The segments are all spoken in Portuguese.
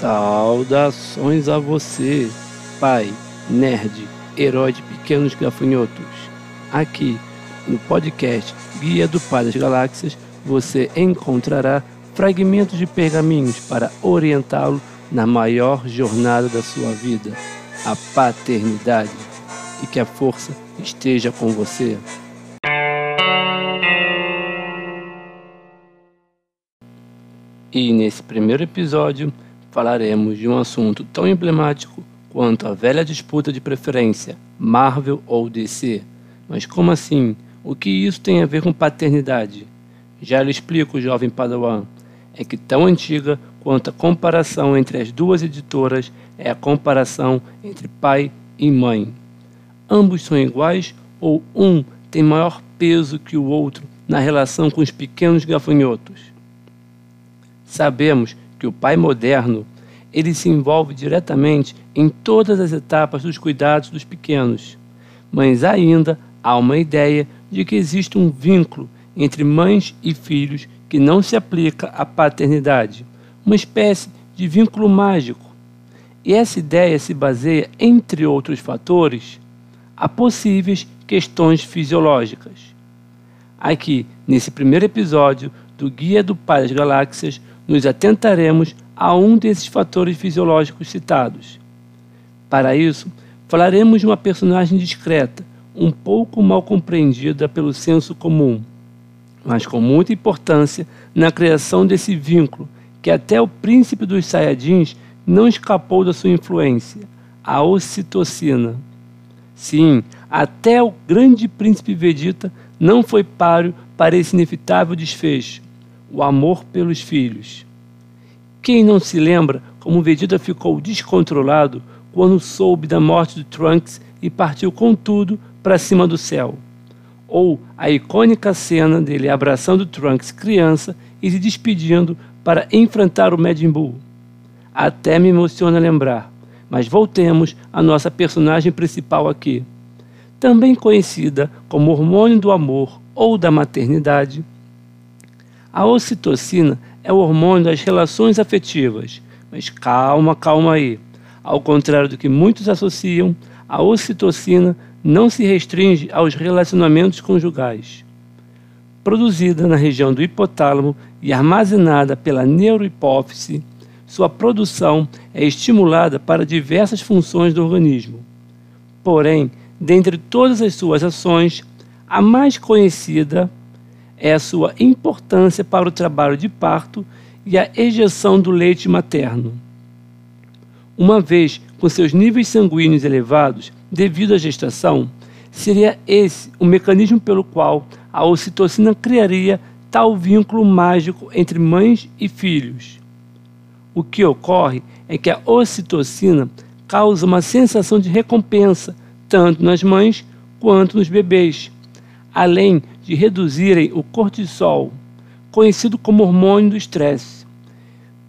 Saudações a você, pai, nerd, herói de pequenos gafanhotos. Aqui no podcast Guia do Pai das Galáxias você encontrará fragmentos de pergaminhos para orientá-lo na maior jornada da sua vida, a paternidade. E que a força esteja com você. E nesse primeiro episódio falaremos de um assunto tão emblemático quanto a velha disputa de preferência, Marvel ou DC. Mas como assim? O que isso tem a ver com paternidade? Já lhe explico, jovem Padawan. É que tão antiga quanto a comparação entre as duas editoras é a comparação entre pai e mãe. Ambos são iguais ou um tem maior peso que o outro na relação com os pequenos gafanhotos? Sabemos que o pai moderno ele se envolve diretamente em todas as etapas dos cuidados dos pequenos, mas ainda há uma ideia de que existe um vínculo entre mães e filhos que não se aplica à paternidade, uma espécie de vínculo mágico. E essa ideia se baseia, entre outros fatores, a possíveis questões fisiológicas. Aqui, nesse primeiro episódio do Guia do Pai das Galáxias, nos atentaremos a um desses fatores fisiológicos citados. Para isso, falaremos de uma personagem discreta, um pouco mal compreendida pelo senso comum, mas com muita importância na criação desse vínculo, que até o príncipe dos Saiyajins não escapou da sua influência, a ocitocina. Sim, até o grande príncipe Vegeta não foi páreo para esse inevitável desfecho o amor pelos filhos. Quem não se lembra como Vegeta ficou descontrolado quando soube da morte de Trunks e partiu com tudo para cima do céu? Ou a icônica cena dele abraçando Trunks criança e se despedindo para enfrentar o Majin Buu. Até me emociona lembrar, mas voltemos à nossa personagem principal aqui. Também conhecida como hormônio do amor ou da maternidade, a ocitocina é o hormônio das relações afetivas. Mas calma, calma aí. Ao contrário do que muitos associam, a ocitocina não se restringe aos relacionamentos conjugais. Produzida na região do hipotálamo e armazenada pela neurohipófise, sua produção é estimulada para diversas funções do organismo. Porém, dentre todas as suas ações, a mais conhecida é a sua importância para o trabalho de parto e a ejeção do leite materno. Uma vez com seus níveis sanguíneos elevados devido à gestação, seria esse o mecanismo pelo qual a ocitocina criaria tal vínculo mágico entre mães e filhos. O que ocorre é que a ocitocina causa uma sensação de recompensa tanto nas mães quanto nos bebês, além de reduzirem o cortisol, conhecido como hormônio do estresse.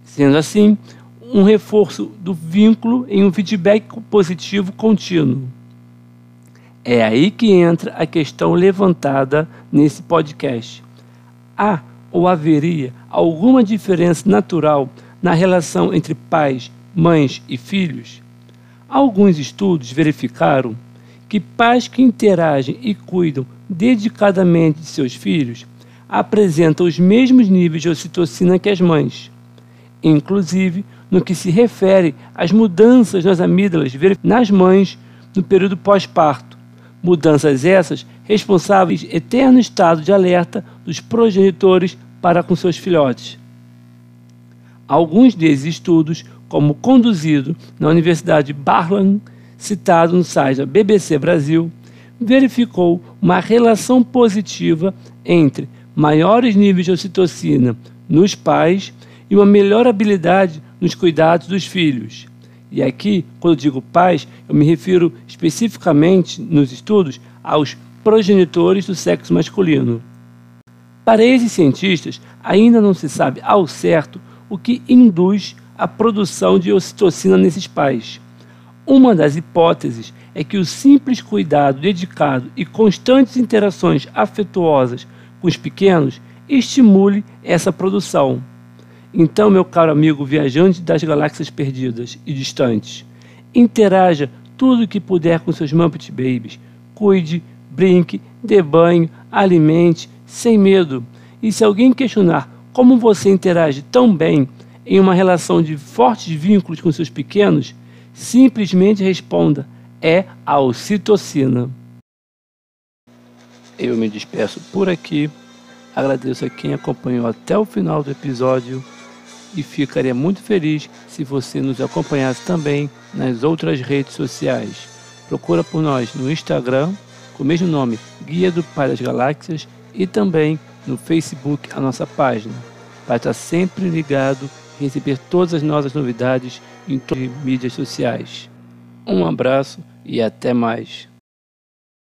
Sendo assim, um reforço do vínculo em um feedback positivo contínuo. É aí que entra a questão levantada nesse podcast. Há ou haveria alguma diferença natural na relação entre pais, mães e filhos? Alguns estudos verificaram que pais que interagem e cuidam dedicadamente de seus filhos apresentam os mesmos níveis de ocitocina que as mães, inclusive no que se refere às mudanças nas amígdalas nas mães no período pós-parto. Mudanças essas responsáveis eterno estado de alerta dos progenitores para com seus filhotes. Alguns desses estudos, como conduzido na Universidade Barlan, citado no site da BBC Brasil, verificou uma relação positiva entre maiores níveis de ocitocina nos pais e uma melhor habilidade nos cuidados dos filhos. E aqui, quando digo pais, eu me refiro especificamente nos estudos aos progenitores do sexo masculino. Para esses cientistas, ainda não se sabe ao certo o que induz a produção de ocitocina nesses pais. Uma das hipóteses é que o simples cuidado dedicado e constantes interações afetuosas com os pequenos estimule essa produção. Então, meu caro amigo viajante das galáxias perdidas e distantes, interaja tudo o que puder com seus Muppet Babies. Cuide, brinque, dê banho, alimente, sem medo. E se alguém questionar como você interage tão bem em uma relação de fortes vínculos com seus pequenos, simplesmente responda: é a ocitocina. Eu me despeço por aqui. Agradeço a quem acompanhou até o final do episódio e ficaria muito feliz se você nos acompanhasse também nas outras redes sociais. Procura por nós no Instagram, com o mesmo nome, Guia do Pai das Galáxias, e também no Facebook, a nossa página, para estar sempre ligado receber todas as nossas novidades em todas as mídias sociais. Um abraço e até mais.